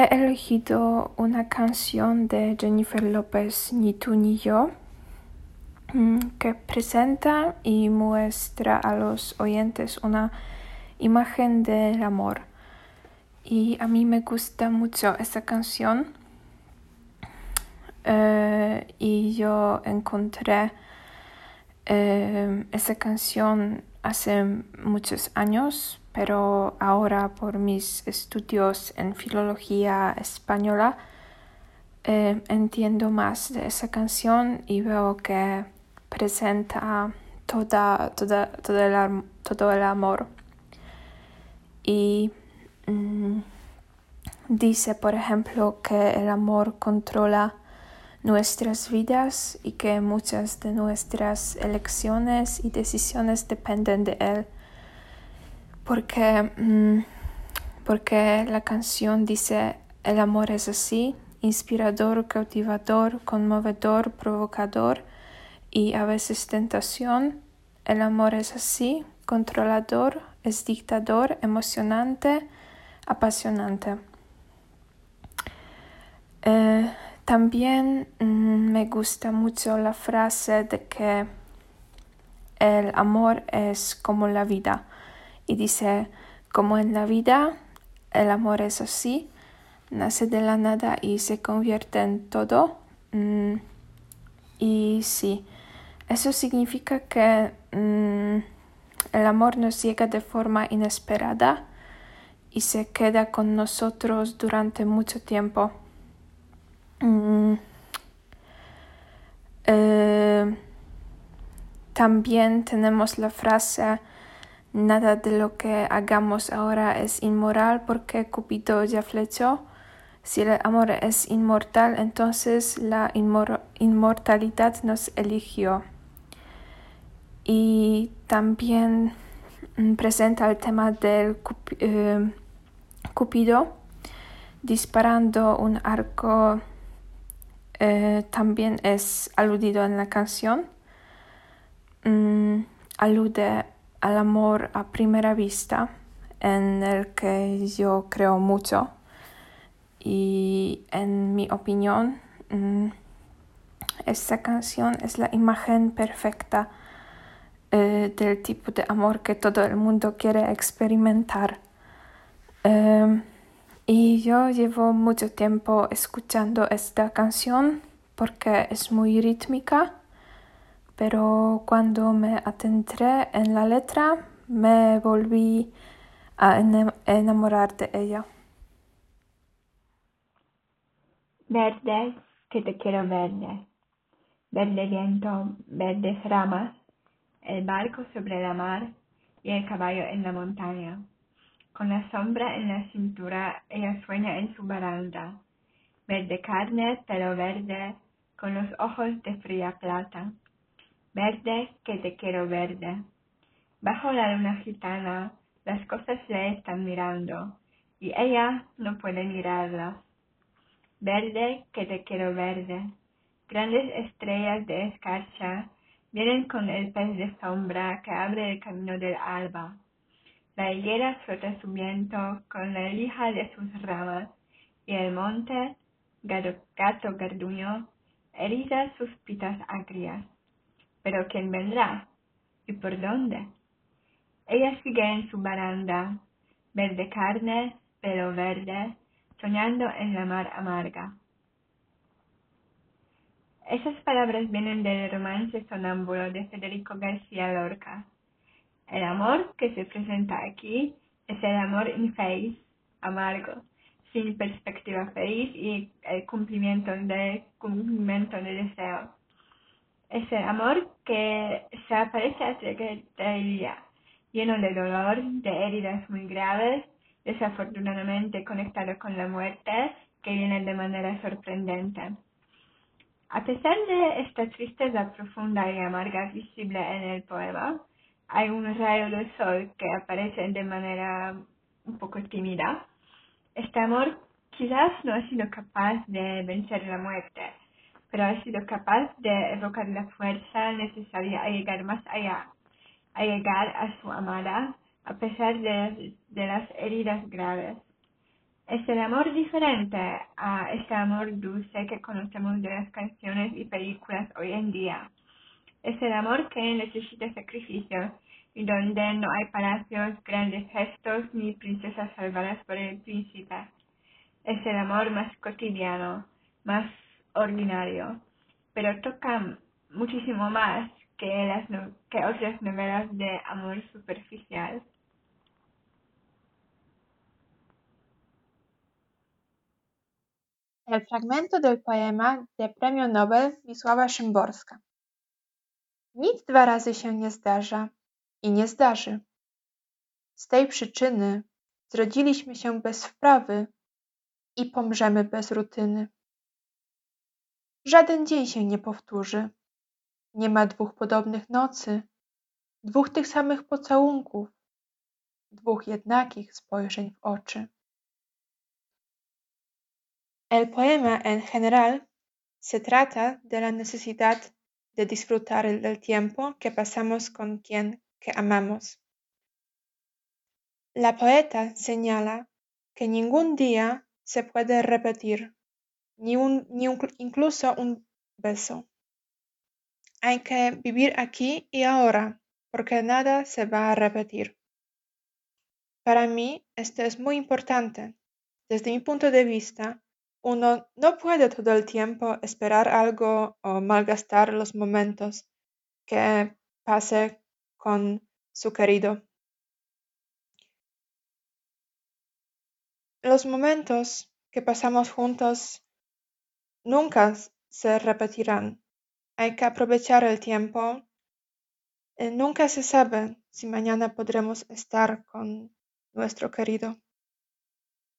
He elegido una canción de Jennifer López, Ni tú ni yo, mm, que presenta y muestra a los oyentes una imagen del amor. Y a mí me gusta mucho esta canción. Eh, y yo encontré eh, esa canción hace muchos años, pero ahora por mis estudios en filología española eh, entiendo más de esa canción y veo que presenta toda, toda, todo, el, todo el amor. Y mm, dice, por ejemplo, que el amor controla nuestras vidas y que muchas de nuestras elecciones y decisiones dependen de él. Porque, mm, porque la canción dice, el amor es así, inspirador, cautivador, conmovedor, provocador y a veces tentación. El amor es así, controlador, es dictador, emocionante, apasionante. Eh, también mm, me gusta mucho la frase de que el amor es como la vida. Y dice, como en la vida, el amor es así, nace de la nada y se convierte en todo. Mm, y sí, eso significa que mm, el amor nos llega de forma inesperada y se queda con nosotros durante mucho tiempo. Mm. Eh, también tenemos la frase nada de lo que hagamos ahora es inmoral porque Cupido ya flechó. Si el amor es inmortal, entonces la inmortalidad nos eligió. Y también mm, presenta el tema del eh, Cupido disparando un arco eh, también es aludido en la canción. Mm, alude al amor a primera vista, en el que yo creo mucho. Y en mi opinión, mm, esta canción es la imagen perfecta eh, del tipo de amor que todo el mundo quiere experimentar. Em, y yo llevo mucho tiempo escuchando esta canción porque es muy rítmica, pero cuando me adentré en la letra me volví a enamorar de ella. Verde, que te quiero verde. Verde viento, verdes ramas, el barco sobre la mar y el caballo en la montaña. Con la sombra en la cintura, ella sueña en su baranda. Verde carne, pelo verde, con los ojos de fría plata. Verde, que te quiero verde. Bajo la luna gitana, las cosas le están mirando, y ella no puede mirarlas. Verde, que te quiero verde. Grandes estrellas de escarcha vienen con el pez de sombra que abre el camino del alba. La higuera frota su viento con la lija de sus ramas, y el monte, gato, garduño, eriza sus pitas agrias. Pero ¿quién vendrá? ¿Y por dónde? Ella sigue en su baranda, verde carne, pelo verde, soñando en la mar amarga. Esas palabras vienen del romance sonámbulo de Federico García Lorca. El amor que se presenta aquí es el amor infeliz, amargo, sin perspectiva feliz y el cumplimiento de cumplimiento de deseo. Es el amor que se aparece a el día, lleno de dolor, de heridas muy graves, desafortunadamente conectado con la muerte, que viene de manera sorprendente. A pesar de esta tristeza profunda y amarga visible en el poema, hay un rayo de sol que aparece de manera un poco tímida. Este amor quizás no ha sido capaz de vencer la muerte, pero ha sido capaz de evocar la fuerza necesaria a llegar más allá, a llegar a su amada a pesar de, de las heridas graves. Es el amor diferente a ese amor dulce que conocemos de las canciones y películas hoy en día. Es el amor que necesita sacrificios y donde no hay palacios, grandes gestos ni princesas salvadas por el príncipe. Es el amor más cotidiano, más ordinario, pero toca muchísimo más que, las que otras novelas de amor superficial. El fragmento del poema de Premio Nobel Wisława Szymborska. Nic dwa razy się nie zdarza i nie zdarzy. Z tej przyczyny zrodziliśmy się bez wprawy i pomrzemy bez rutyny. Żaden dzień się nie powtórzy. Nie ma dwóch podobnych nocy, dwóch tych samych pocałunków, dwóch jednakich spojrzeń w oczy. El poema en general se trata de la necesidad de disfrutar del tiempo que pasamos con quien que amamos. La poeta señala que ningún día se puede repetir, ni, un, ni incluso un beso. Hay que vivir aquí y ahora, porque nada se va a repetir. Para mí esto es muy importante. Desde mi punto de vista, uno no puede todo el tiempo esperar algo o malgastar los momentos que pase con su querido. Los momentos que pasamos juntos nunca se repetirán. Hay que aprovechar el tiempo. Eh, nunca se sabe si mañana podremos estar con nuestro querido.